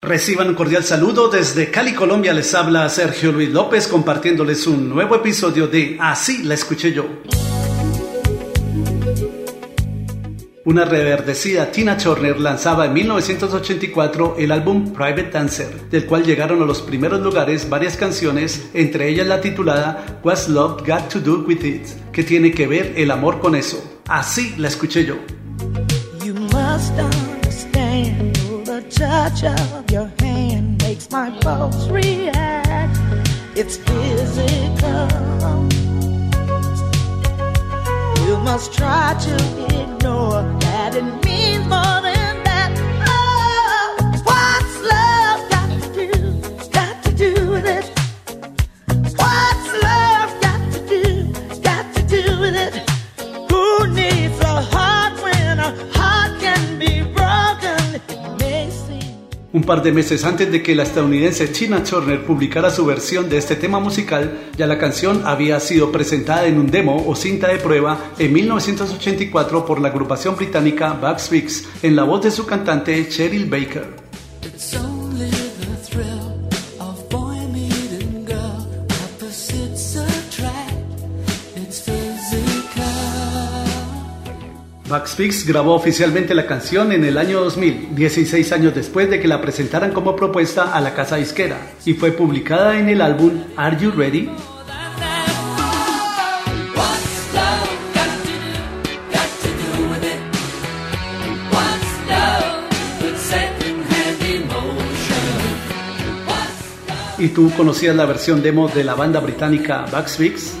Reciban un cordial saludo desde Cali, Colombia. Les habla Sergio Luis López compartiéndoles un nuevo episodio de Así la escuché yo. Una reverdecida Tina Turner lanzaba en 1984 el álbum Private Dancer, del cual llegaron a los primeros lugares varias canciones, entre ellas la titulada What's Love Got to Do With It, que tiene que ver el amor con eso. Así la escuché yo. You must the touch of your hand makes my pulse react. It's physical. You must try to ignore Un par de meses antes de que la estadounidense Tina Turner publicara su versión de este tema musical, ya la canción había sido presentada en un demo o cinta de prueba en 1984 por la agrupación británica Bugs en la voz de su cantante Cheryl Baker. Max Fix grabó oficialmente la canción en el año 2000, 16 años después de que la presentaran como propuesta a la casa disquera, y fue publicada en el álbum Are You Ready? ¿Y tú conocías la versión demo de la banda británica Fix?